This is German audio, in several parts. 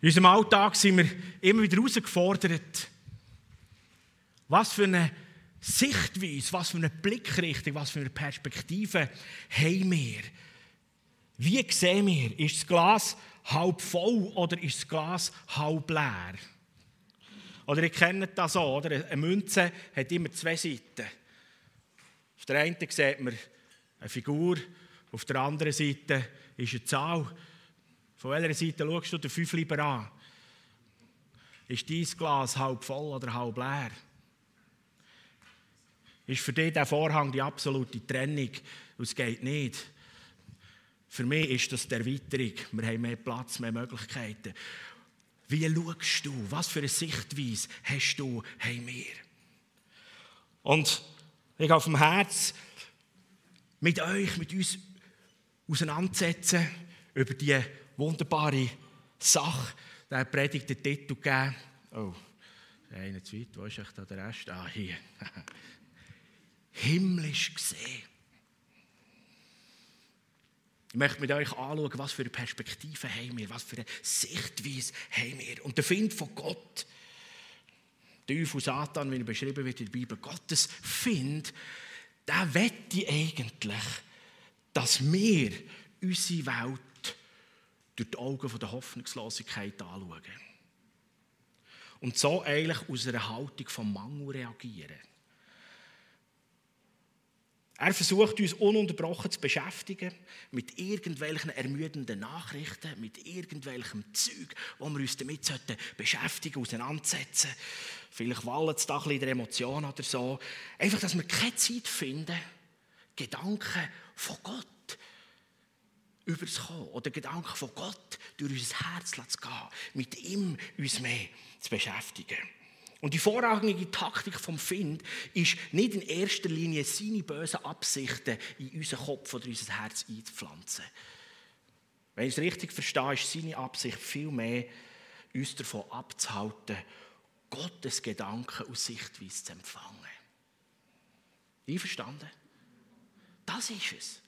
In unserem Alltag sind wir immer wieder herausgefordert, was für eine Sichtweise, was für eine Blickrichtung, was für eine Perspektive haben wir. Wie sehen wir, ist das Glas halb voll oder ist das Glas halb leer? Oder ihr kennt das auch, oder? Eine Münze hat immer zwei Seiten. Auf der einen sieht man eine Figur, auf der anderen Seite ist eine Zahl. Von welcher Seite schaust du den fünf lieber an? Ist dein Glas halb voll oder halb leer? Ist für dich der Vorhang die absolute Trennung? Es geht nicht. Für mich ist das die Erweiterung. Wir haben mehr Platz, mehr Möglichkeiten. Wie schaust du? Was für eine Sichtweise hast du, haben wir? Und ich auf dem Herz mit euch, mit uns auseinandersetzen über diese wunderbare Sache. Der Predigt den Titel gegeben. Oh, einer zu weit, wo ist da der Rest? Ah, hier. Himmlisch gesehen. Ich möchte mit euch anschauen, was für eine Perspektive haben wir, was für eine Sichtweise haben wir. Und der Find von Gott, Teufel, Satan, wie er beschrieben wird in der Bibel, Gottes Find, der wette eigentlich, dass wir unsere Welt durch die Augen der Hoffnungslosigkeit anschauen. Und so eigentlich aus einer Haltung vom Mangel reagieren. Er versucht uns ununterbrochen zu beschäftigen mit irgendwelchen ermüdenden Nachrichten, mit irgendwelchem Zeug, wo wir uns damit sollten beschäftigen, auseinandersetzen. Vielleicht wallen es da ein bisschen der Emotion oder so. Einfach, dass wir keine Zeit finden, Gedanken von Gott überzukommen oder Gedanken von Gott durch unser Herz zu gehen, mit ihm uns mehr zu beschäftigen. Und die vorrangige Taktik vom Find ist nicht in erster Linie seine bösen Absichten in unseren Kopf oder unser Herz einzupflanzen. Wenn ich es richtig verstehe, ist seine Absicht vielmehr, uns davon abzuhalten, Gottes Gedanken aus Sichtweise zu empfangen. Einverstanden? Das ist es.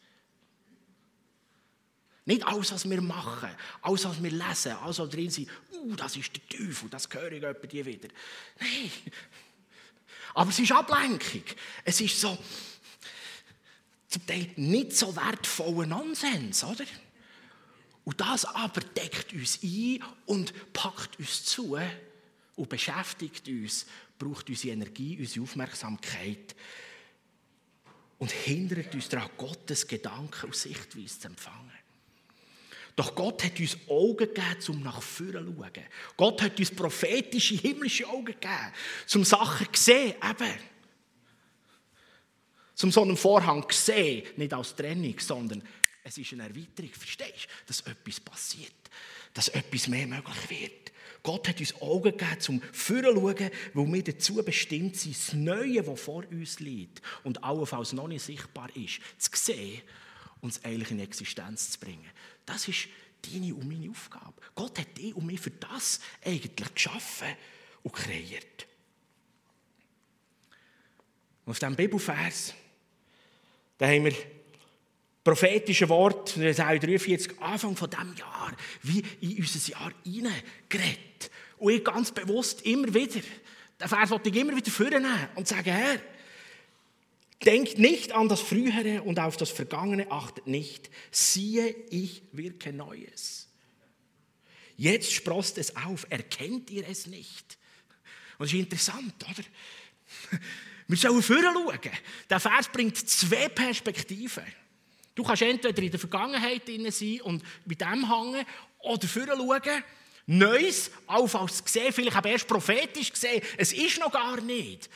Nicht alles, was wir machen, alles, was wir lesen, alles, was drin sind, uh, das ist der Teufel, das höre ich etwa die wieder. Nein. Aber es ist Ablenkung. Es ist so, zum Teil nicht so wertvoller Nonsens, oder? Und das aber deckt uns ein und packt uns zu und beschäftigt uns, braucht unsere Energie, unsere Aufmerksamkeit und hindert uns daran, Gottes Gedanken und Sichtweise zu empfangen. Doch Gott hat uns Augen gegeben, um nach vorne zu schauen. Gott hat uns prophetische, himmlische Augen gegeben, um Sachen zu sehen, eben. Zum so einen Vorhang zu sehen, nicht als Trennung, sondern es ist eine Erweiterung, verstehst du? Dass etwas passiert, dass etwas mehr möglich wird. Gott hat uns Augen gegeben, um vorne zu schauen, weil wir dazu bestimmt sind, das Neue, das vor uns liegt und allenfalls noch nicht sichtbar ist, zu sehen und es eigentlich in Existenz zu bringen. Das ist deine und meine Aufgabe. Gott hat dich und mich für das eigentlich geschaffen und kreiert. Und auf diesem Bibelvers, da haben wir prophetische Wort, Jesaja 43, Anfang von diesem Jahr, wie in unser Jahr hineingeredet. Und ich ganz bewusst immer wieder, den Vers wollte ich immer wieder vornehmen und sagen, Herr, Denkt nicht an das Frühere und auf das Vergangene achtet nicht. Siehe, ich wirke Neues. Jetzt sprost es auf. Erkennt ihr es nicht? Und das ist interessant, oder? Wir sollen vorher schauen. Der Vers bringt zwei Perspektiven. Du kannst entweder in der Vergangenheit sein und mit dem hängen oder vorher schauen. Neues, allenfalls gesehen, vielleicht aber erst prophetisch gesehen. Es ist noch gar nicht.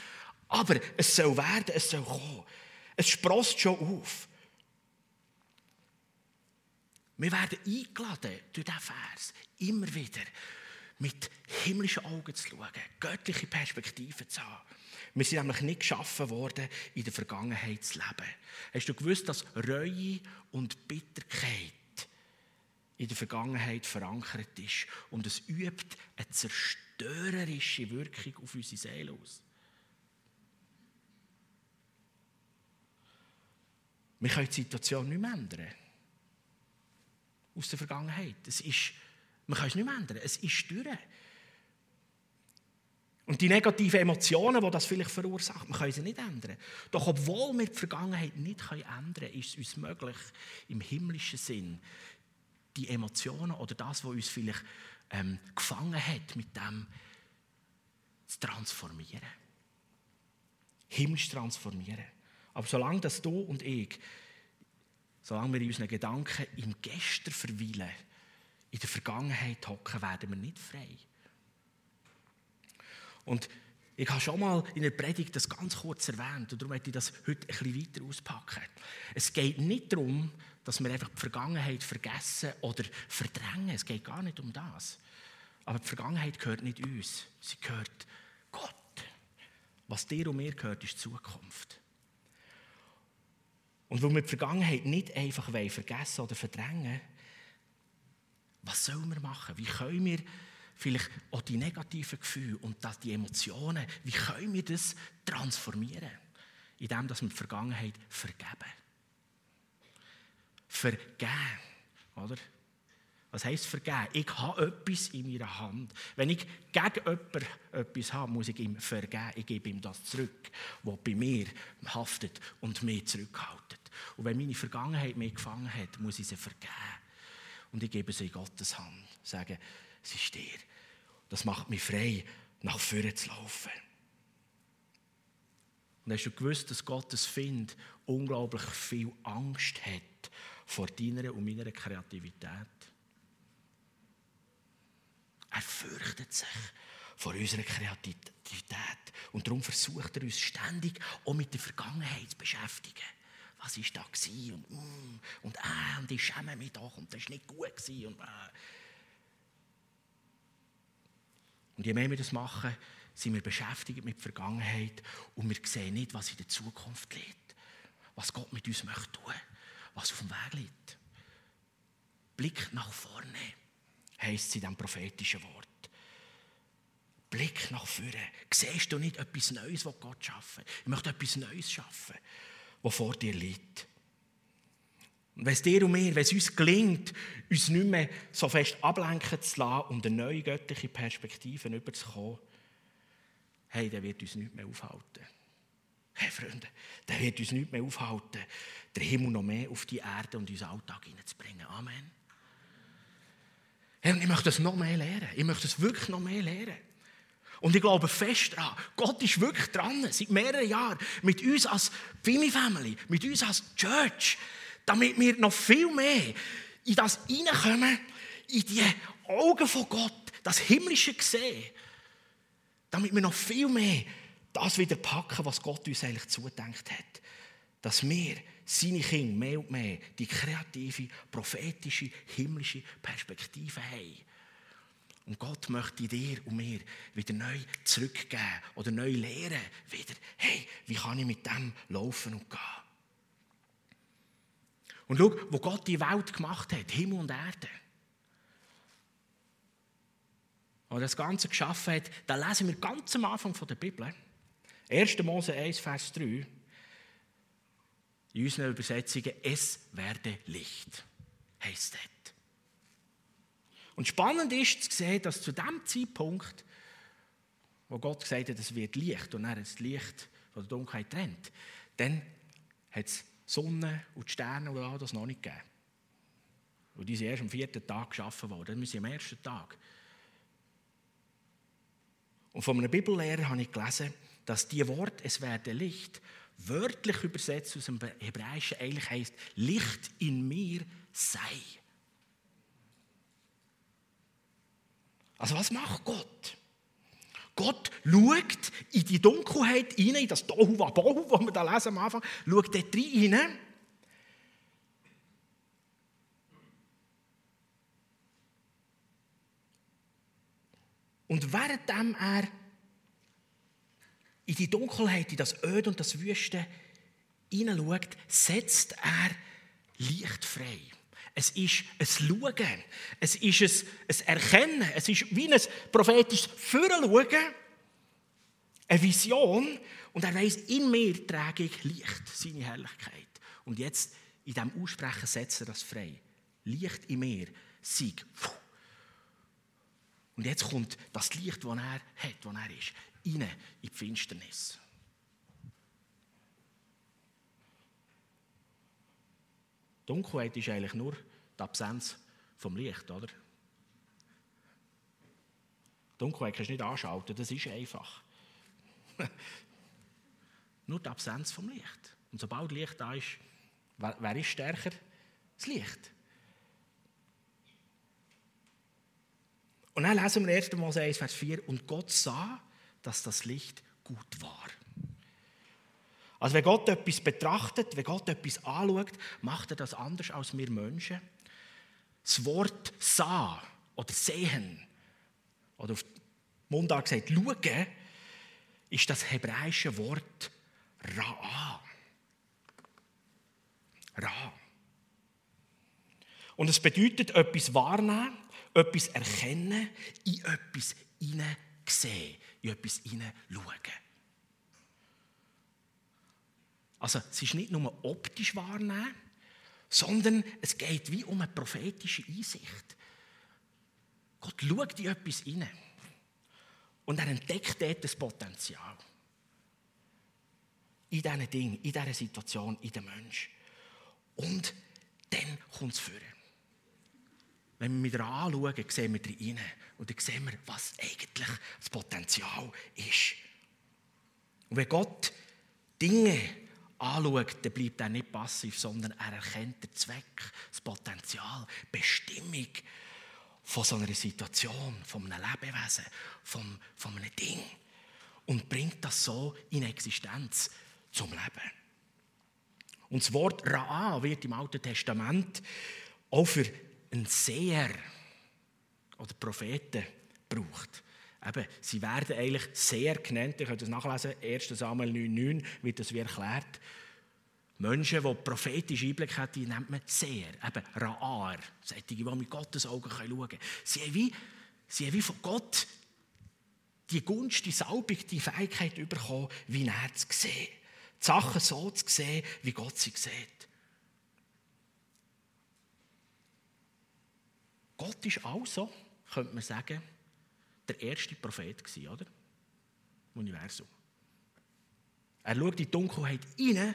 Aber es soll werden, es soll kommen. Es sprost schon auf. Wir werden eingeladen durch diesen Vers immer wieder mit himmlischen Augen zu schauen, göttliche Perspektiven zu haben. Wir sind nämlich nicht geschaffen worden, in der Vergangenheit zu leben. Hast du gewusst, dass Reue und Bitterkeit in der Vergangenheit verankert ist und es übt eine zerstörerische Wirkung auf unsere Seele aus? Wir können die Situation nicht mehr ändern. Aus der Vergangenheit. Es ist Man kann es nicht mehr ändern. Es ist durch. Und die negativen Emotionen, die das vielleicht verursacht, man kann sie nicht ändern. Doch obwohl wir die Vergangenheit nicht ändern können, ist es uns möglich, im himmlischen Sinn die Emotionen oder das, was uns vielleicht ähm, gefangen hat, mit dem zu transformieren. Himmlisch transformieren. Aber solange das du und ich, solange wir in unseren Gedanken im Gestern verweilen, in der Vergangenheit hocken, werden wir nicht frei. Und ich habe schon mal in der Predigt das ganz kurz erwähnt und darum möchte ich das heute ein bisschen weiter auspacken. Es geht nicht darum, dass wir einfach die Vergangenheit vergessen oder verdrängen. Es geht gar nicht um das. Aber die Vergangenheit gehört nicht uns, sie gehört Gott. Was dir und mir gehört, ist die Zukunft. Und weil wir die Vergangenheit nicht einfach vergessen oder verdrängen was sollen wir machen? Wie können wir vielleicht auch die negativen Gefühle und die Emotionen, wie können wir das transformieren? Indem dass wir die Vergangenheit vergeben. Vergeben, oder? Was heisst vergeben? Ich habe etwas in meiner Hand. Wenn ich gegen jemanden etwas habe, muss ich ihm vergeben. Ich gebe ihm das zurück, was bei mir haftet und mich zurückhaltet. Und wenn meine Vergangenheit mich gefangen hat, muss ich sie vergeben. Und ich gebe sie in Gottes Hand. Sagen, es ist dir. Das macht mich frei, nach vorne zu laufen. Und hast du gewusst, dass Gottes Find unglaublich viel Angst hat vor deiner und meiner Kreativität? Er fürchtet sich vor unserer Kreativität. Und darum versucht er uns ständig auch mit der Vergangenheit zu beschäftigen. Was war da? Und, mm, und, äh, und ich schäme mich doch und das war nicht gut. Und, äh. Und je mehr wir das machen, sind wir beschäftigt mit der Vergangenheit und wir sehen nicht, was in der Zukunft liegt. Was Gott mit uns möchte tun, was auf dem Weg liegt. Blick nach vorne, heisst es in diesem prophetischen Wort. Blick nach vorne. Siehst du nicht etwas Neues, was Gott schaffen Ich möchte etwas Neues schaffen, was vor dir liegt. Und wenn es dir und mir, wenn es uns gelingt, uns nicht mehr so fest ablenken zu lassen, um eine neue göttliche Perspektive überzukommen, hey, der wird uns nicht mehr aufhalten. Hey, Freunde, der wird uns nicht mehr aufhalten, den Himmel noch mehr auf die Erde und unseren Alltag hineinzubringen. Amen. Hey, und ich möchte das noch mehr lernen. Ich möchte das wirklich noch mehr lernen. Und ich glaube fest daran, Gott ist wirklich dran, seit mehreren Jahren, mit uns als Fimi Family, mit uns als Church, damit wir noch viel mehr in das hineinkommen, in die Augen von Gott, das himmlische Gesehen, damit wir noch viel mehr das wieder packen, was Gott uns eigentlich zudenkt hat. Dass wir, seine Kinder, mehr und mehr die kreative, prophetische, himmlische Perspektive haben. Und Gott möchte dir und mir wieder neu zurückgeben oder neu lehren, wieder, hey, wie kann ich mit dem laufen und gehen? Und schau, wo Gott die Welt gemacht hat, Himmel und Erde, und das Ganze geschaffen hat, da lesen wir ganz am Anfang der Bibel, 1. Mose 1, Vers 3, in unseren Übersetzungen, es werde Licht, heisst das. Und spannend ist zu sehen, dass zu dem Zeitpunkt, wo Gott gesagt hat, es wird Licht und er das Licht von der Dunkelheit trennt, dann hat es Sonne und die Sterne und das noch nicht gegeben. Und die sind erst am vierten Tag geschaffen worden. Wir sind am ersten Tag. Und von einem Bibellehrer habe ich gelesen, dass die Wort «Es werde Licht» wörtlich übersetzt aus dem Hebräischen eigentlich heißt «Licht in mir sei». Also was macht Gott? Gott schaut in die Dunkelheit hinein, in das Tohu Wabohu, das wir da lesen am Anfang, schaut dort rein. Und währenddem er in die Dunkelheit, in das Öd und das Wüste hineinschaut, setzt er Licht frei. Es ist ein Schauen. Es ist ein, Erkennen. Es ist wie ein prophetisches Fürschauen. Eine Vision. Und er weiß, in mir trage ich Licht, seine Herrlichkeit. Und jetzt, in diesem Aussprechen, setzt er das frei. Licht in mir, Sieg. Und jetzt kommt das Licht, das er hat, das er ist, rein in die Finsternis. Dunkelheit ist eigentlich nur die Absenz vom Licht, oder? Dunkelheit kannst du nicht anschalten, das ist einfach. nur die Absenz vom Licht. Und sobald Licht da ist, wer, wer ist stärker? Das Licht. Und dann lesen wir 1. Mose 1, Vers 4, und Gott sah, dass das Licht gut war. Also wenn Gott etwas betrachtet, wenn Gott etwas anschaut, macht er das anders als wir Menschen. Das Wort sah oder sehen, oder auf Mundart gesagt schauen, ist das hebräische Wort Ra'a. Ra. Und es bedeutet etwas wahrnehmen, etwas erkennen, in etwas hineinsehen, in etwas hineinschauen. Also es ist nicht nur optisch wahrnehmen, sondern es geht wie um eine prophetische Einsicht. Gott schaut in etwas hinein und er entdeckt dort das Potenzial. In diesen Dingen, in dieser Situation, in dem Menschen. Und dann kommt es vor. Wenn wir wieder anschauen, sehen wir rein und dann sehen wir, was eigentlich das Potenzial ist. Und wenn Gott Dinge anschaut, dann bleibt er nicht passiv, sondern er erkennt den Zweck, das Potenzial, die Bestimmung von so einer Situation, von einem Lebewesen, von, von einem Ding und bringt das so in Existenz zum Leben. Und das Wort Ra'a wird im Alten Testament auch für einen Seher oder Propheten gebraucht. Eben, sie werden eigentlich sehr genannt, ihr könnt das nachlesen, 1 Samuel 9,9 wird das wie erklärt. Menschen, die prophetische Einblick haben, die nennt man Seher, eben Ra'ar, solche, die mit Gottes Augen schauen können. Sie haben wie, sie haben wie von Gott die Gunst, die Salbung, die Fähigkeit bekommen, wie er zu sehen. Die Sachen so zu sehen, wie Gott sie sieht. Gott ist also, könnte man sagen, der erste Prophet gewesen, oder? Im Universum. Er schaut in die Dunkelheit rein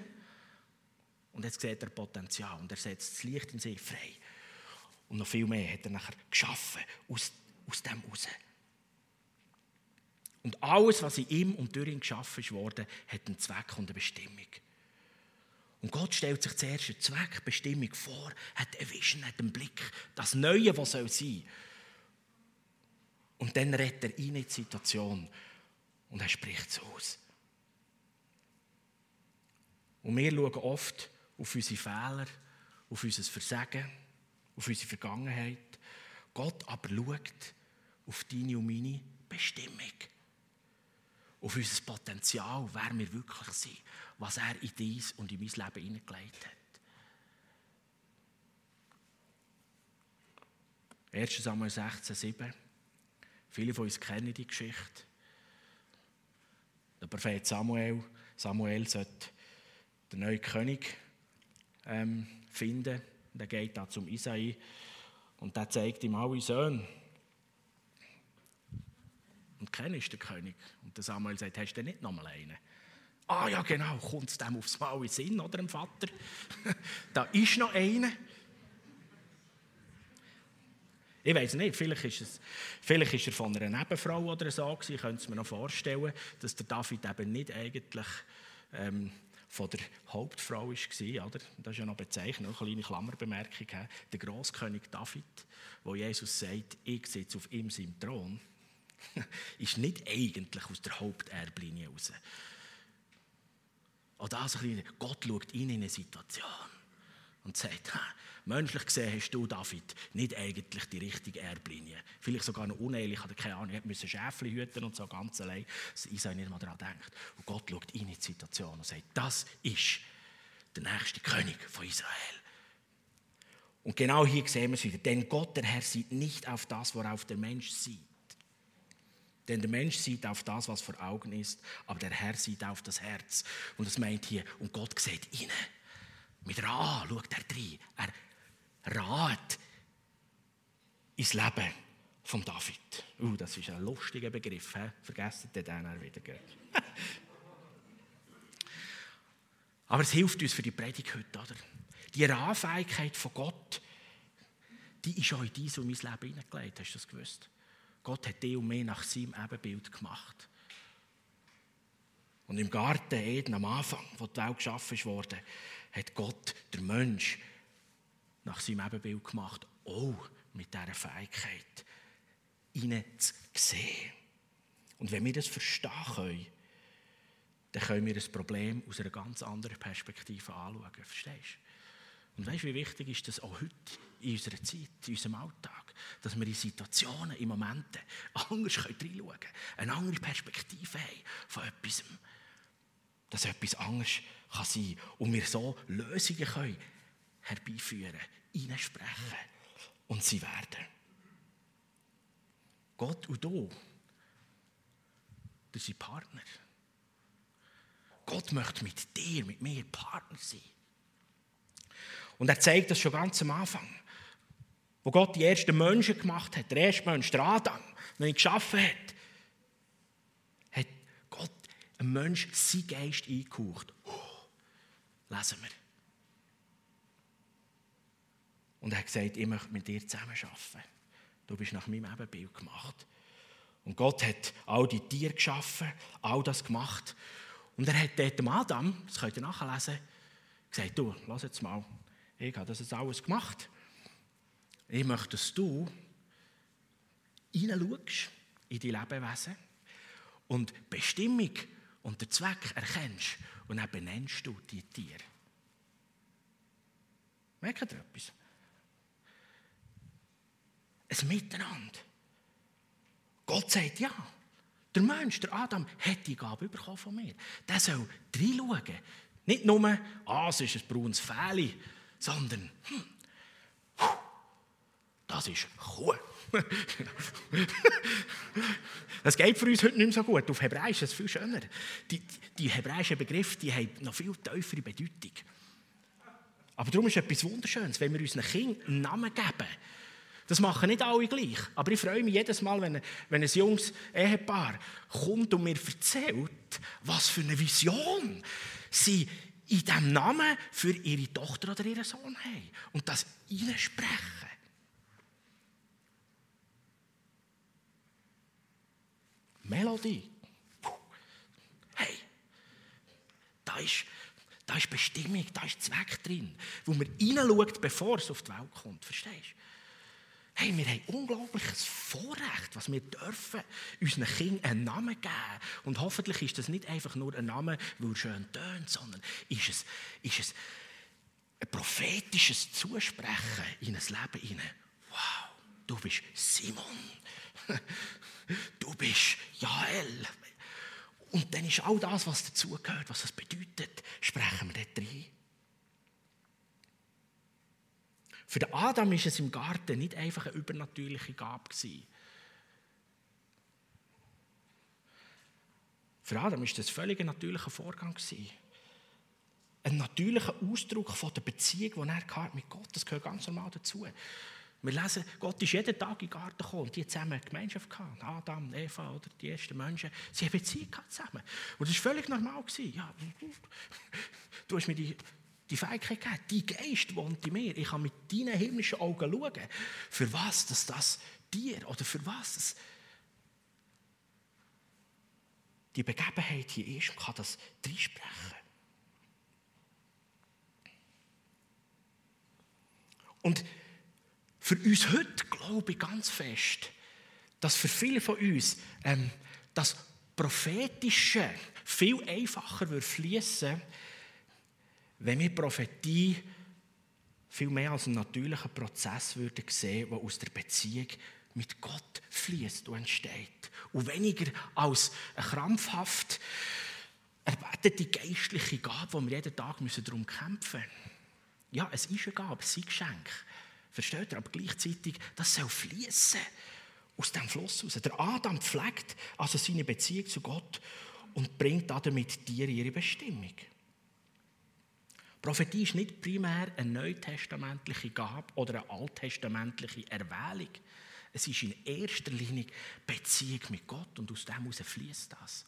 und jetzt sieht er Potenzial und er setzt das Licht in sich frei. Und noch viel mehr hat er nachher geschaffen aus, aus dem heraus. Und alles, was in ihm und durch ihn geschaffen wurde, hat einen Zweck und eine Bestimmung. Und Gott stellt sich zuerst einen Zweck, Bestimmung vor, hat eine Vision, hat einen Blick, das Neue, was soll sein. Und dann redet er in die Situation und er spricht es aus. Und wir schauen oft auf unsere Fehler, auf unser Versagen, auf unsere Vergangenheit. Gott aber schaut auf deine und meine Bestimmung. Auf unser Potenzial, wer wir wirklich sind, was er in dies und in mein Leben hineingelegt hat. 1. Samuel 16, 7. Viele von uns kennen die Geschichte. Der Prophet Samuel, Samuel sollte den neuen König ähm, finden. Und er geht da zum Isai und der zeigt ihm alle Söhne. Und keiner ist der König. Und der Samuel sagt, hast du nicht nochmal einen? Ah ja, genau, kommt es dem aufs Mal in Sinn, oder dem Vater? da ist noch einer. Ich weiß nicht, vielleicht ist, es, vielleicht ist er von einer Nebenfrau oder so gewesen. Ich könnte es mir noch vorstellen, dass der David eben nicht eigentlich ähm, von der Hauptfrau war. Das ist ja noch bezeichnet, eine kleine Klammerbemerkung. Der Großkönig David, wo Jesus sagt, ich sitze auf ihm seinem Thron, ist nicht eigentlich aus der Haupterblinie raus. Oder also Gott schaut in eine Situation und sagt, menschlich gesehen hast du, David, nicht eigentlich die richtige Erblinie. Vielleicht sogar noch unehelich, oder keine Ahnung, musste Schäfchen hüten und so ganz allein, dass Isai nicht mal daran denkt. Und Gott schaut in die Situation und sagt, das ist der nächste König von Israel. Und genau hier sehen wir es wieder. Denn Gott, der Herr, sieht nicht auf das, worauf der Mensch sieht. Denn der Mensch sieht auf das, was vor Augen ist, aber der Herr sieht auf das Herz. Und das meint hier, und Gott sieht innen. Mit Ra schaut er rein. Rat ins Leben von David. Uh, das ist ein lustiger Begriff. He? Vergessen den dann wieder. Aber es hilft uns für die Predigt heute. Oder? Die Rahmenfähigkeit von Gott, die ist auch in dein und mein Leben hineingelegt. Hast du das gewusst? Gott hat dich und mich nach seinem Ebenbild gemacht. Und im Garten Eden am Anfang, wo die Welt geschaffen wurde, hat Gott der Mensch nach seinem Ebenbild gemacht. Auch mit dieser Fähigkeit, ihnen zu sehen. Und wenn wir das verstehen können, dann können wir das Problem aus einer ganz anderen Perspektive anschauen. Verstehst du? Und weißt du, wie wichtig ist das auch heute in unserer Zeit, in unserem Alltag, dass wir in Situationen, in Momenten anders reinschauen können, eine andere Perspektive haben von etwas, dass etwas anders kann sein kann und wir so Lösungen können herbeiführen, hineinsprechen und sie werden. Gott und du, das sind Partner. Gott möchte mit dir, mit mir Partner sein. Und er zeigt das schon ganz am Anfang. Wo Gott die ersten Menschen gemacht hat, der erste Mensch, der Adam, den er geschaffen hat, hat Gott einem Menschen seinen Geist eingehaucht. lesen wir. Und er hat gesagt, ich möchte mit dir zusammen arbeiten. Du bist nach meinem Ebenbild gemacht. Und Gott hat all die Tiere geschaffen, all das gemacht. Und er hat dort dem Adam, das könnt ihr nachlesen, gesagt, du, lass jetzt mal, ich habe das jetzt alles gemacht. Ich möchte, dass du hineinschaust in die Lebewesen und die Bestimmung und den Zweck erkennst und dann benennst du die Tiere. Merkt ihr etwas? Ein Miteinander. Gott sagt ja. Der Mensch, der Adam, hat die Gabe bekommen von mir. Der soll reinschauen. Nicht nur, ah, es ist ein braunes Fähli, sondern, hm, das ist Kuh. das geht für uns heute nicht mehr so gut. Auf Hebräisch ist es viel schöner. Die, die hebräischen Begriffe die haben noch viel tiefere Bedeutung. Aber darum ist etwas Wunderschönes, wenn wir unseren Kindern einen Namen geben. Das machen nicht alle gleich. Aber ich freue mich jedes Mal, wenn, wenn ein junges Ehepaar kommt und mir erzählt, was für eine Vision sie in diesem Namen für ihre Tochter oder ihren Sohn haben. Und das sprechen. Melodie. Hey, da ist, da ist Bestimmung, da ist Zweck drin, wo man hineinschaut, bevor es auf die Welt kommt. Verstehst du? Hey, wir haben unglaubliches Vorrecht, was wir dürfen, unseren Kindern einen Namen geben. Und hoffentlich ist das nicht einfach nur ein Name, weil er schön tönt, sondern ist es, ist es ein prophetisches Zusprechen in ein Leben hinein. Wow, du bist Simon. Du bist Jael. Und dann ist all das, was dazugehört, was das bedeutet, sprechen wir dort rein. Für den Adam ist es im Garten nicht einfach eine übernatürliche Gabe. Für Adam ist das ein völlig natürlicher Vorgang. Ein natürlicher Ausdruck von der Beziehung, die er mit Gott Das gehört ganz normal dazu. Wir lesen, Gott ist jeden Tag in den Garten gekommen und die haben zusammen Gemeinschaft gehabt. Adam, Eva oder die ersten Menschen. Sie haben Beziehung gehabt zusammen. Und das war völlig normal. Ja, du hast mir die die Fähigkeit gegeben. Dein Geist wohnt in mir. Ich kann mit deinen himmlischen Augen schauen, für was dass das dir oder für was das die Begebenheit hier ist und kann das reinsprechen. Und für uns heute glaube ich ganz fest, dass für viele von uns ähm, das Prophetische viel einfacher fließen würde, wenn wir Prophetie viel mehr als einen natürlichen Prozess würden sehen, der aus der Beziehung mit Gott fließt und entsteht. Und weniger als eine krampfhaft erbetete geistliche Gabe, wo wir jeden Tag darum kämpfen müssen. Ja, es ist eine Gabe, es ist ein Geschenk. Versteht ihr? Aber gleichzeitig, das soll fließen aus dem Fluss raus. Der Adam pflegt also seine Beziehung zu Gott und bringt damit dir ihre Bestimmung. Prophetie ist nicht primär eine neutestamentliche Gabe oder eine alttestamentliche Erwählung. Es ist in erster Linie Beziehung mit Gott und aus dem heraus fließt das.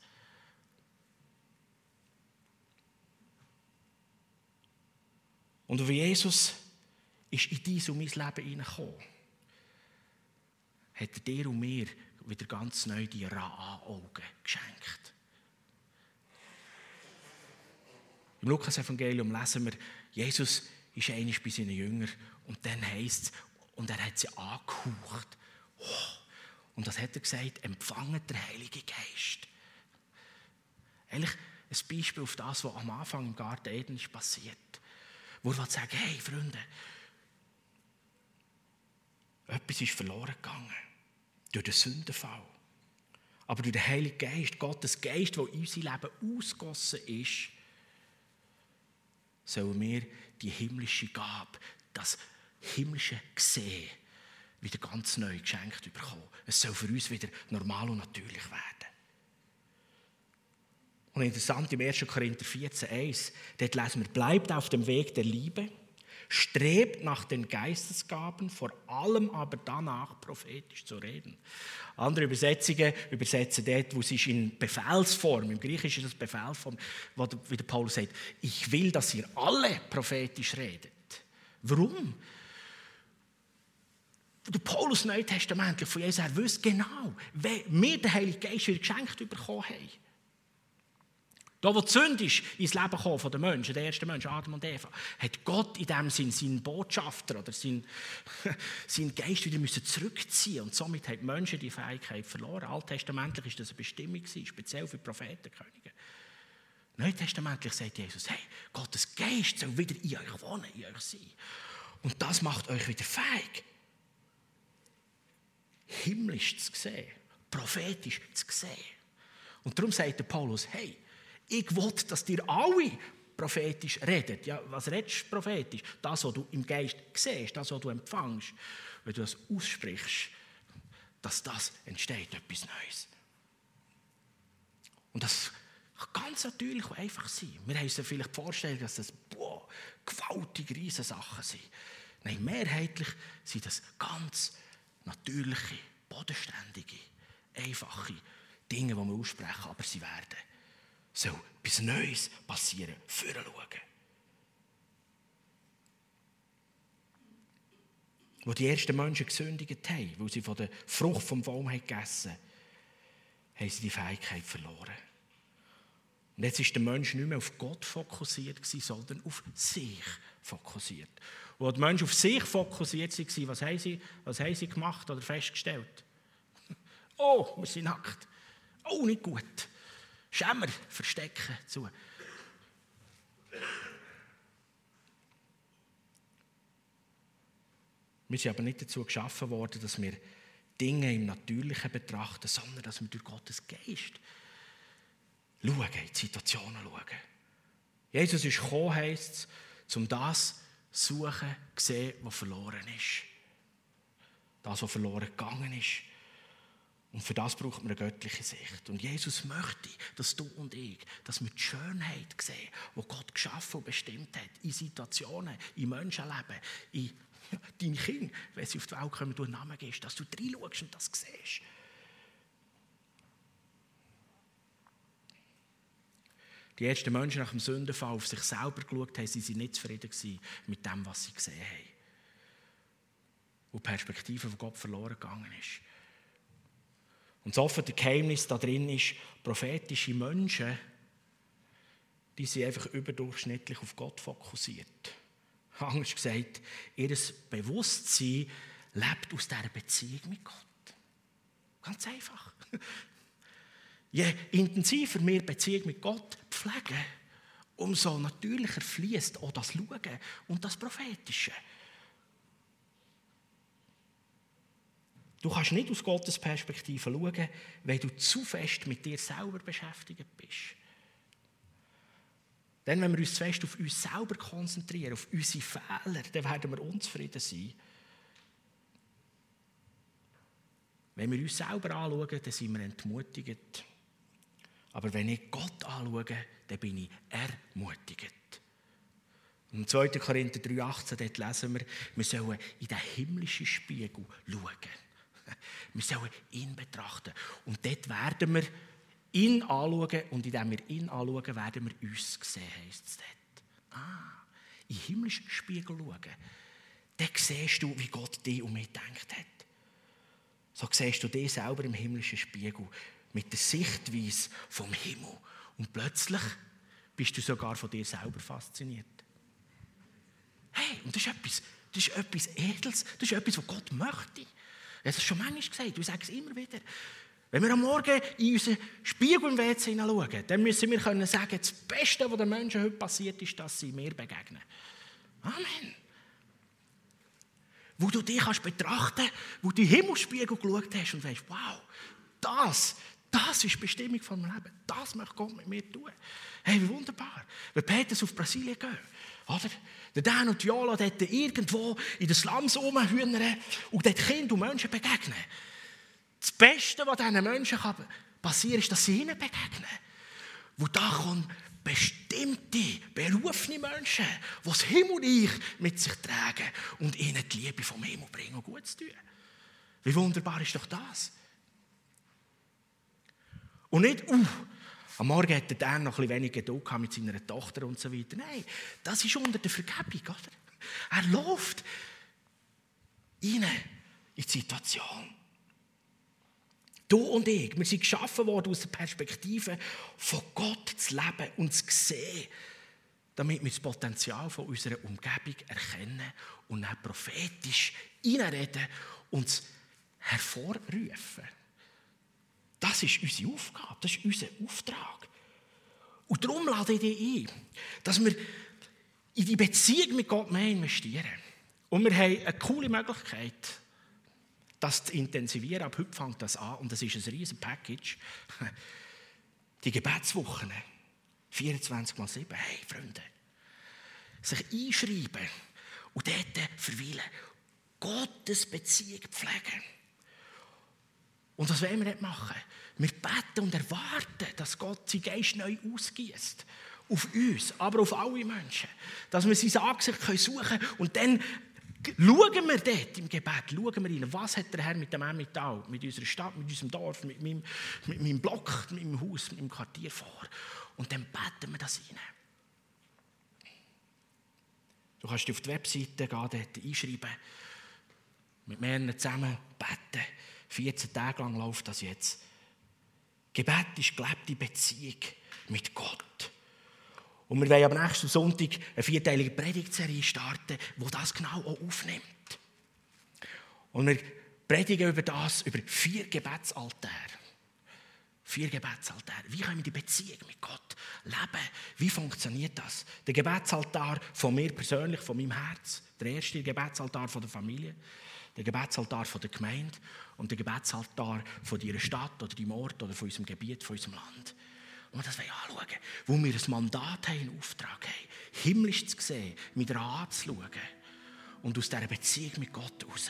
Und wie Jesus ist in dein und mein Leben hineingekommen, hat er dir und mir wieder ganz neu die Ra-Augen geschenkt. Im Lukas-Evangelium lesen wir, Jesus ist einmal bei seinen Jüngern und dann heißt es, und er hat sie angehaucht. Oh. Und das hat er gesagt, empfangen der Heilige Geist. Eigentlich ein Beispiel auf das, was am Anfang im Garten Eden ist passiert. Wo er sagen, hey Freunde, etwas ist verloren gegangen. Durch den Sündenfall. Aber durch den Heiligen Geist, Gottes Geist, der in unser Leben ausgossen ist, sollen wir die himmlische Gabe, das himmlische Gesehen, wieder ganz neu geschenkt bekommen. Es soll für uns wieder normal und natürlich werden. Und interessant im 1. Korinther 14, 1, dort lesen wir, bleibt auf dem Weg der Liebe, strebt nach den Geistesgaben, vor allem aber danach prophetisch zu reden. Andere Übersetzungen übersetzen dort, wo es ist in Befehlsform, im Griechischen ist das Befehlsform, wo der Paulus sagt, ich will, dass ihr alle prophetisch redet. Warum? Der Paulus Neutestamentlich von Jesus, er wusste genau, wie wir den Heiligen Geist wieder geschenkt bekommen haben. Da, wo die Sünde ist, ins Leben gekommen von den Menschen, der ersten Menschen, Adam und Eva, hat Gott in dem Sinn seinen Botschafter oder seinen, seinen Geist wieder müssen zurückziehen Und somit haben die Menschen die Fähigkeit verloren. Alttestamentlich ist das eine Bestimmung, speziell für Prophetenkönige. Neutestamentlich sagt Jesus, hey, Gottes Geist soll wieder in euch wohnen, in euch sein. Und das macht euch wieder fähig, himmlisch zu sehen, prophetisch zu sehen. Und darum sagt der Paulus, hey, ich will, dass dir alle prophetisch redet. Ja, was redest du prophetisch? Das, was du im Geist siehst, das, was du empfängst. Wenn du das aussprichst, dass das entsteht, etwas Neues. Und das kann ganz natürlich und einfach sein. Wir haben uns vielleicht vorgestellt, dass das boah, gewaltige riesige Sachen sind. Nein, mehrheitlich sind das ganz natürliche, bodenständige, einfache Dinge, die wir aussprechen, aber sie werden soll etwas Neues passieren, führen schauen. Wo die ersten Menschen gesündigt haben, weil sie von der Frucht vom Baum gegessen haben, haben sie die Fähigkeit verloren. Und jetzt ist der Mensch nicht mehr auf Gott fokussiert, sondern auf sich fokussiert. Und als die Menschen auf sich fokussiert waren, was haben sie, was haben sie gemacht oder festgestellt? Oh, wir sind nackt. Oh, nicht gut. Schämmer verstecken zu. Wir sind aber nicht dazu geschaffen worden, dass wir Dinge im Natürlichen betrachten, sondern dass wir durch Gottes Geist schauen, in die Situationen schauen. Jesus ist gekommen, heisst es, um das zu suchen, zu sehen, was verloren ist. Das, was verloren gegangen ist. Und für das braucht man eine göttliche Sicht. Und Jesus möchte, dass du und ich, dass wir die Schönheit sehen, die Gott geschaffen und bestimmt hat, in Situationen, in Menschenleben, in ja, deine Kinder, wenn sie auf die Welt kommen, du einen Namen gibst, dass du reinschaust und das siehst. Die ersten Menschen nach dem Sündenfall auf sich selber geschaut haben, sie waren nicht zufrieden mit dem, was sie gesehen haben. Und die Perspektive von Gott verloren gegangen ist. Und das offene Geheimnis da drin ist, prophetische Menschen, die sind einfach überdurchschnittlich auf Gott fokussiert. Anders gesagt, ihr Bewusstsein lebt aus dieser Beziehung mit Gott. Ganz einfach. Je intensiver wir Beziehung mit Gott pflegen, umso natürlicher fließt auch das Schauen und das Prophetische. Du kannst nicht aus Gottes Perspektive schauen, wenn du zu fest mit dir selber beschäftigt bist. Denn wenn wir uns zu fest auf uns selber konzentrieren, auf unsere Fehler, dann werden wir unzufrieden sein. Wenn wir uns selber anschauen, dann sind wir entmutigt. Aber wenn ich Gott anschaue, dann bin ich ermutigt. Im 2. Korinther 3,18 lesen wir, wir sollen in den himmlischen Spiegel schauen. Wir sollen ihn betrachten. Und dort werden wir ihn anschauen und indem wir ihn anschauen, werden wir uns sehen, heisst es dort. Ah, in den himmlischen Spiegel schauen. Dann siehst du, wie Gott dich um mich gedacht hat. So siehst du dich selber im himmlischen Spiegel mit der Sichtweise vom Himmel. Und plötzlich bist du sogar von dir selber fasziniert. Hey, und das ist etwas, das ist etwas Edles, das ist etwas, was Gott möchte. Ich habe es schon manchmal gesagt, ich sage es immer wieder. Wenn wir am Morgen in unseren Spiegel im WC hineinschauen, dann müssen wir können sagen, das Beste, was den Menschen heute passiert ist, dass sie mir begegnen. Amen. Wo du dich kannst betrachten wo du in den Himmelsspiegel geschaut hast und weißt, wow, das, das ist die Bestimmung von meinem Leben. Das möchte Gott mit mir tun. Hey, wie wunderbar. Wenn Petrus auf Brasilien geht, oder? Der Dan und Jola dort irgendwo in den Slums rumhühnern und dort Kinder und Menschen begegnen. Das Beste, was diesen Menschen passieren kann, ist, dass sie ihnen begegnen. Wo da kommen bestimmte, berufene Menschen, die das Himmelreich mit sich tragen und ihnen die Liebe vom Himmel bringen und gut zu tun. Wie wunderbar ist doch das? Und nicht, uh, am Morgen hatte er noch ein wenig Geduld mit seiner Tochter und so weiter. Nein, das ist unter der Vergebung, oder? Er läuft rein in die Situation. Du und ich, wir sind geschaffen worden aus der Perspektive von Gott zu leben und zu sehen, damit wir das Potenzial von unserer Umgebung erkennen und dann prophetisch reinreden und es hervorrufen. Das ist unsere Aufgabe, das ist unser Auftrag. Und darum lade ich dich ein, dass wir in die Beziehung mit Gott mehr investieren. Und wir haben eine coole Möglichkeit, das zu intensivieren. Ab heute fängt das an und das ist ein riesen Package. Die Gebetswochen, 24 mal 7. Hey, Freunde, sich einschreiben und dort verweilen. Gottes Beziehung pflegen. Und was wollen wir nicht machen? Wir beten und erwarten, dass Gott sein Geist neu ausgießt. Auf uns, aber auf alle Menschen. Dass wir sein Angesicht suchen können und dann Schauen wir dort im Gebet, schauen wir rein, was hat der Herr mit dem Emmental, mit unserer Stadt, mit unserem Dorf, mit meinem, mit meinem Block, mit meinem Haus, mit meinem Quartier vor. Und dann beten wir das rein. Du kannst dich auf die Webseite gehen, dort einschreiben, mit mehreren zusammen beten. 14 Tage lang läuft das jetzt. Gebet ist gelebte Beziehung mit Gott. Und wir wollen am nächsten Sonntag eine vierteilige Predigtserie starten, die das genau auch aufnimmt. Und wir predigen über das, über vier Gebetsaltäre. Vier Gebetsaltäre. Wie können wir die Beziehung mit Gott leben? Wie funktioniert das? Der Gebetsaltar von mir persönlich, von meinem Herz. Der erste Gebetsaltar von der Familie. Der Gebetsaltar von der Gemeinde. Und der Gebetsaltar von deiner Stadt oder deinem Ort oder von unserem Gebiet, von unserem Land. Und wir das anschauen wo wir ein Mandat haben, einen Auftrag haben, himmlisch zu sehen, mit anzuschauen und aus dieser Beziehung mit Gott heraus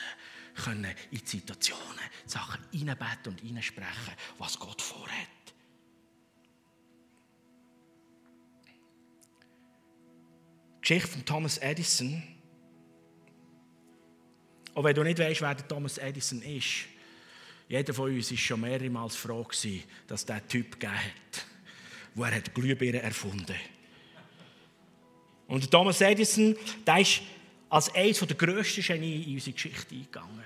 können in die Situationen Sachen hineinbeten und hineinsprechen, was Gott vorhat. Die Geschichte von Thomas Edison. Auch wenn du nicht weißt, wer der Thomas Edison ist, jeder von uns war schon mehrmals froh, dass der Typ gegeben hat wo er hat Glühbirnen erfunden Und Thomas Edison, der ist als eines der grössten Genie in unsere Geschichte eingegangen.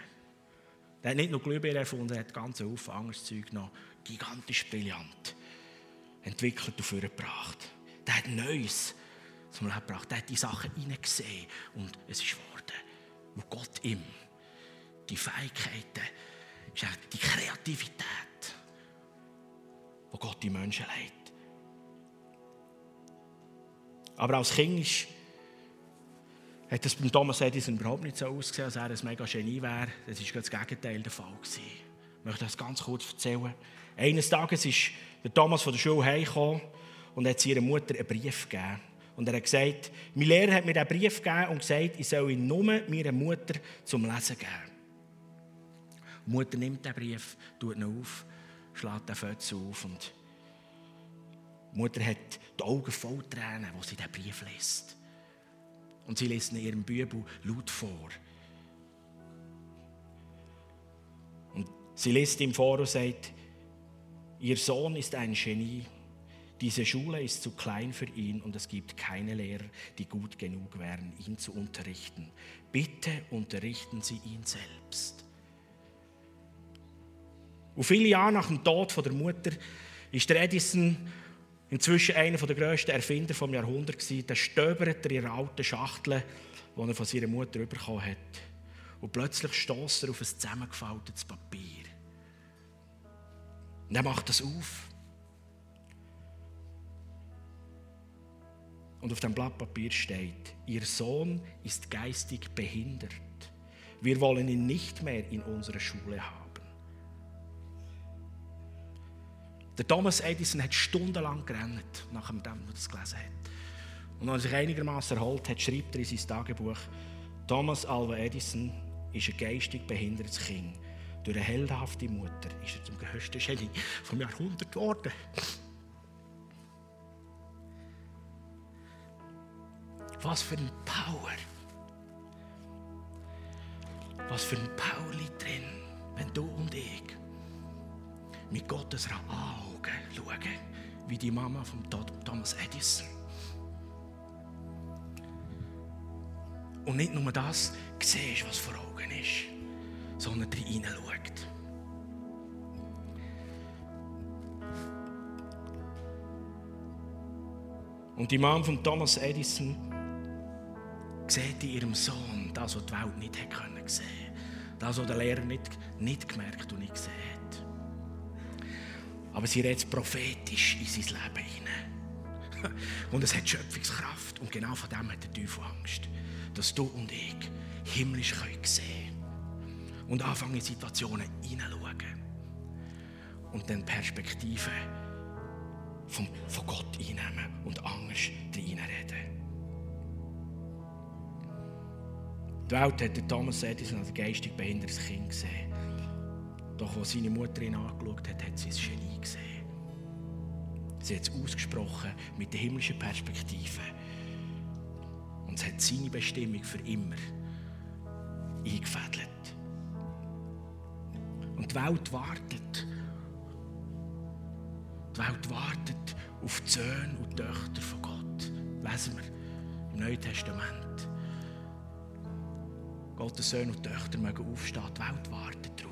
Er hat nicht nur Glühbirnen erfunden, er hat ganz Haufen anderes Zeug noch gigantisch brillant entwickelt und vorgebracht. Der hat Neues zum Leben gebracht. Der hat die Sachen hineingesehen und es ist geworden, wo Gott ihm die Fähigkeiten, die Kreativität, wo Gott die Menschen leitet. Aber als Kind ist, hat das beim Thomas Edison überhaupt nicht so ausgesehen, als er ein mega Genie wäre. Das war das Gegenteil der Fall. Gewesen. Ich möchte das ganz kurz erzählen. Eines Tages ist der Thomas von der Schule heimgekommen und hat seiner Mutter einen Brief gegeben. Und er hat gesagt, mein Lehrer hat mir diesen Brief gegeben und gesagt, ich soll ihn nur meiner Mutter zum Lesen geben. Die Mutter nimmt den Brief, tut ihn auf, schlägt den Fötz auf und die Mutter hat die Augen voll Tränen, wo sie diesen Brief liest. Und sie liest in ihrem Bibel laut vor. Und Sie liest ihm vor und sagt, ihr Sohn ist ein Genie. Diese Schule ist zu klein für ihn und es gibt keine Lehrer, die gut genug wären, ihn zu unterrichten. Bitte unterrichten Sie ihn selbst. Und viele Jahre nach dem Tod der Mutter ist der Edison inzwischen einer der grössten Erfinder des Jahrhunderts. Der stöbert in einer alten Schachtel, die er von seiner Mutter bekommen hat. Und plötzlich stößt er auf ein zusammengefaltetes Papier. Und er macht das auf. Und auf dem Blatt Papier steht, Ihr Sohn ist geistig behindert. Wir wollen ihn nicht mehr in unserer Schule haben. Der Thomas Edison hat stundenlang gerannt, nachdem er das gelesen hat. Und als er sich einigermaßen erholt hat, schreibt er in sein Tagebuch, Thomas Alva Edison ist ein geistig behindertes Kind. Durch eine heldenhafte Mutter ist er zum größten Genie vom Jahrhundert geworden. Was für ein Power. Was für ein Power liegt drin, wenn du und ich mit Gottes Augen schauen, wie die Mama von Thomas Edison. Und nicht nur das siehst, was vor Augen ist, sondern hineinschaut. Und die Mama von Thomas Edison sieht in ihrem Sohn das, was die Welt nicht sehen konnte. Das, was der Lehrer nicht, nicht gemerkt und nicht gesehen hat. Aber sie redet prophetisch in sein Leben hinein. Und es hat Schöpfungskraft. Und genau von dem hat der Teufel Angst. Dass du und ich himmlisch sehen können. Und anfangen in Situationen hineinschauen. Und dann Perspektiven von, von Gott einnehmen und anders reinreden. Die Welt hat Thomas Edison als geistig behindertes Kind gesehen. Doch als seine Mutter ihn angeschaut hat, hat sie ein Genie gesehen. Sie hat es ausgesprochen mit der himmlischen Perspektive. Und es hat seine Bestimmung für immer eingefädelt. Und die Welt wartet. Die Welt wartet auf die Söhne und die Töchter von Gott. Lesen wir im Neuen Testament. Gottes Söhne und Töchter mögen aufstehen, die Welt wartet darauf.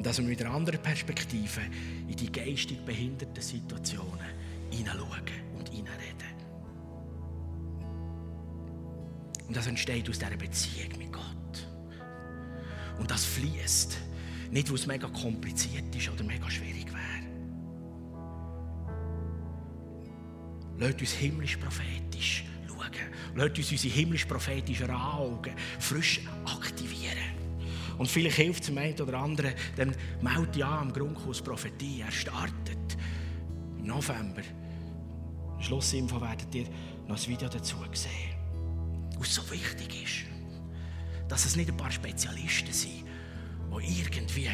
Und dass wir mit einer anderen Perspektive in die geistig behinderten Situationen hineinschauen und hineinreden. Und das entsteht aus dieser Beziehung mit Gott. Und das fließt. Nicht, weil es mega kompliziert ist oder mega schwierig wäre. Lasst uns himmlisch prophetisch Lasst uns unsere himmlisch-prophetischen Augen frisch. Und vielleicht hilft es dem einen oder anderen, dann meldet ja am Grundkurs Prophetie. Er startet im November. Schlussinfo werdet ihr noch ein Video dazu sehen. Was so wichtig ist, dass es nicht ein paar Spezialisten sind, die irgendwie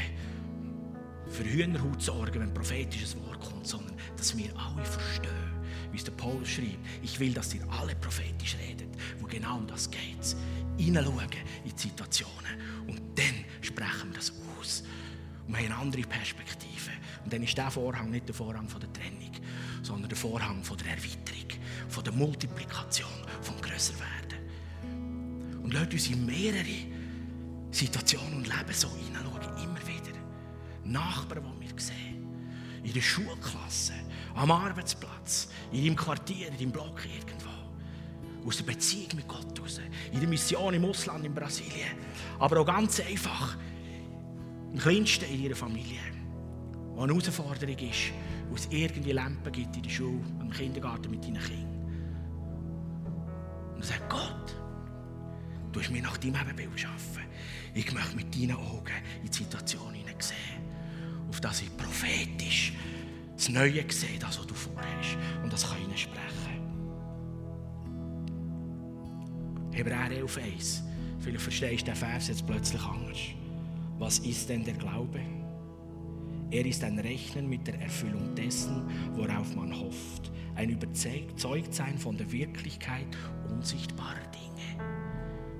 für Hühnerhaut sorgen, wenn ein prophetisches Wort kommt, sondern dass wir alle verstehen wie es der Paulus schreibt, ich will, dass ihr alle prophetisch redet, wo genau um das geht. Hineinschauen in die Situationen und dann sprechen wir das aus. Und wir haben eine andere Perspektive. Und dann ist der Vorhang nicht der Vorhang von der Trennung, sondern der Vorhang von der Erweiterung, von der Multiplikation, vom Grösserwerden. Und lasst uns in mehrere Situationen und Leben so hineinschauen, immer wieder. Nachbarn, die wir sehen. In der Schulklasse, am Arbeitsplatz, in deinem Quartier, in deinem Block irgendwo. Aus der Beziehung mit Gott raus. In der Mission im Ausland, in Brasilien. Aber auch ganz einfach im Kleinsten in ihrer Familie. Wo eine Herausforderung ist, wo es irgendwie Lampen gibt in der Schule, im Kindergarten mit deinen Kindern. Und er sagt, Gott, du hast mir nach deinem Ebenbild geschaffen. Ich möchte mit deinen Augen in die Situation hineinsehen, auf das ich prophetisch das Neue sehen, das, was du vorhast. Und das kann ihnen sprechen. Hebräer 11,1. Vielleicht verstehst du den Vers jetzt plötzlich anders. Was ist denn der Glaube? Er ist ein Rechnen mit der Erfüllung dessen, worauf man hofft. Ein Überzeugtsein von der Wirklichkeit unsichtbarer Dinge.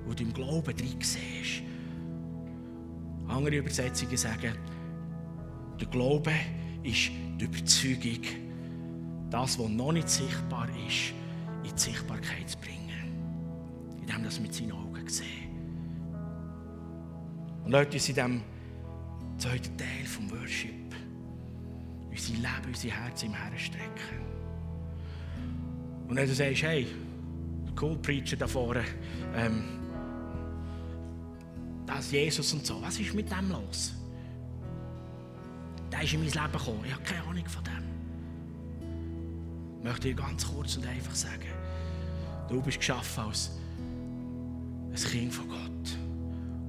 Wo du im Glauben drin siehst. Andere Übersetzungen sagen, der Glaube ist die Überzeugung, das, was noch nicht sichtbar ist, in die Sichtbarkeit zu bringen. Indem das mit seinen Augen sehen. Und Leute, uns in diesem zweiten Teil vom Worship unser Leben, unser Herz im Herren strecken. Und wenn du sagst, hey, cool Preacher da vorne, ähm, das Jesus und so, was ist mit dem los? Der ist in mein Leben gekommen, ich habe keine Ahnung von dem. Ich möchte dir ganz kurz und einfach sagen, du bist geschaffen als ein Kind von Gott.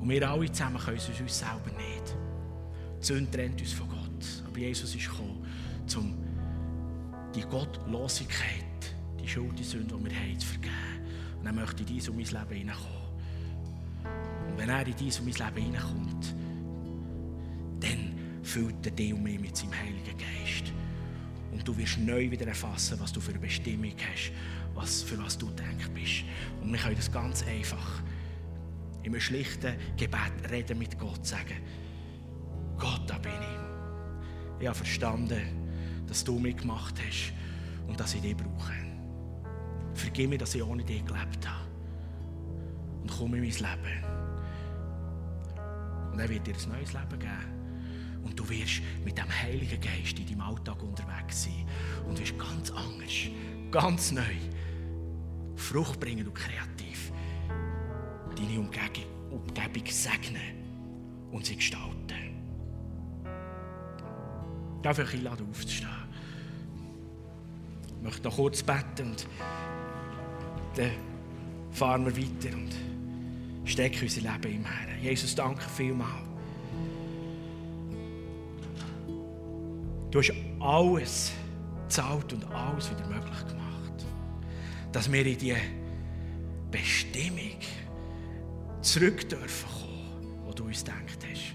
Und wir alle zusammen können es uns selber nicht. Die Sünde trennt uns von Gott. Aber Jesus ist gekommen, um die Gottlosigkeit, die Schuld, die Sünde, die wir haben, zu vergeben. Und er möchte in dies und mein Leben hineinkommen. Und wenn er in dies und mein Leben hineinkommt, dann füllt er dich und mich mit seinem Heiligen Geist. Und du wirst neu wieder erfassen, was du für eine Bestimmung hast, was, für was du denkst bist. Und wir können das ganz einfach in einem schlichten Gebet reden mit Gott, sagen, Gott, da bin ich. Ich habe verstanden, dass du mich gemacht hast und dass ich dich brauche. Vergib mir, dass ich ohne dich gelebt habe. Und komm in mein Leben. Und er wird dir ein neues Leben geben. Und du wirst mit dem Heiligen Geist in deinem Alltag unterwegs sein. Und wirst ganz anders, ganz neu Frucht bringen und kreativ deine Umgebung, segnen und sie gestalten. Ich darf euch einladen, aufzustehen. Ich möchte noch kurz beten und dann fahren wir weiter und stecken unser Leben im Herrn. Jesus, danke vielmals. Du hast alles gezahlt und alles wieder möglich gemacht. Dass wir in die Bestimmung zurück dürfen kommen, die du uns gedacht hast.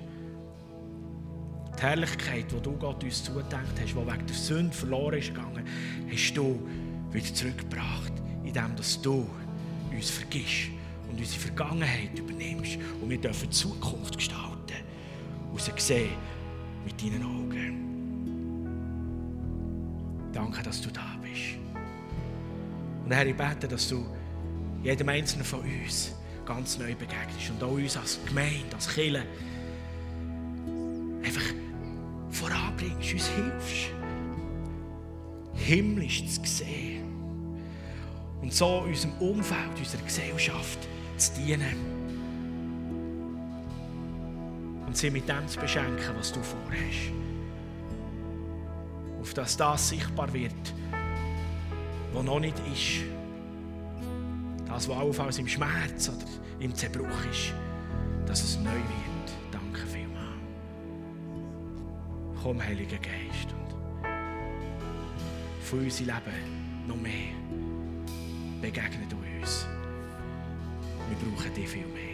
Die Herrlichkeit, die du Gott uns zugedacht hast, die wegen der Sünde verloren ist gegangen, hast du wieder zurückgebracht, indem du uns vergisst und unsere Vergangenheit übernimmst. Und wir dürfen die Zukunft gestalten und sehen mit deinen Augen. Danke, dass du da bist. Und Herr, ich bete, dass du jedem Einzelnen von uns ganz neu begegnest und auch uns als Gemeinde, als Kirche einfach voranbringst, uns hilfst, himmlisch zu sehen und so unserem Umfeld, unserer Gesellschaft zu dienen und sie mit dem zu beschenken, was du vorhast. Dass das sichtbar wird, was noch nicht ist. Das, was allenfalls im Schmerz oder im Zerbruch ist, dass es neu wird. Danke vielmals. Komm, Heiliger Geist, und für unser Leben noch mehr begegne du uns. Wir brauchen dich viel mehr.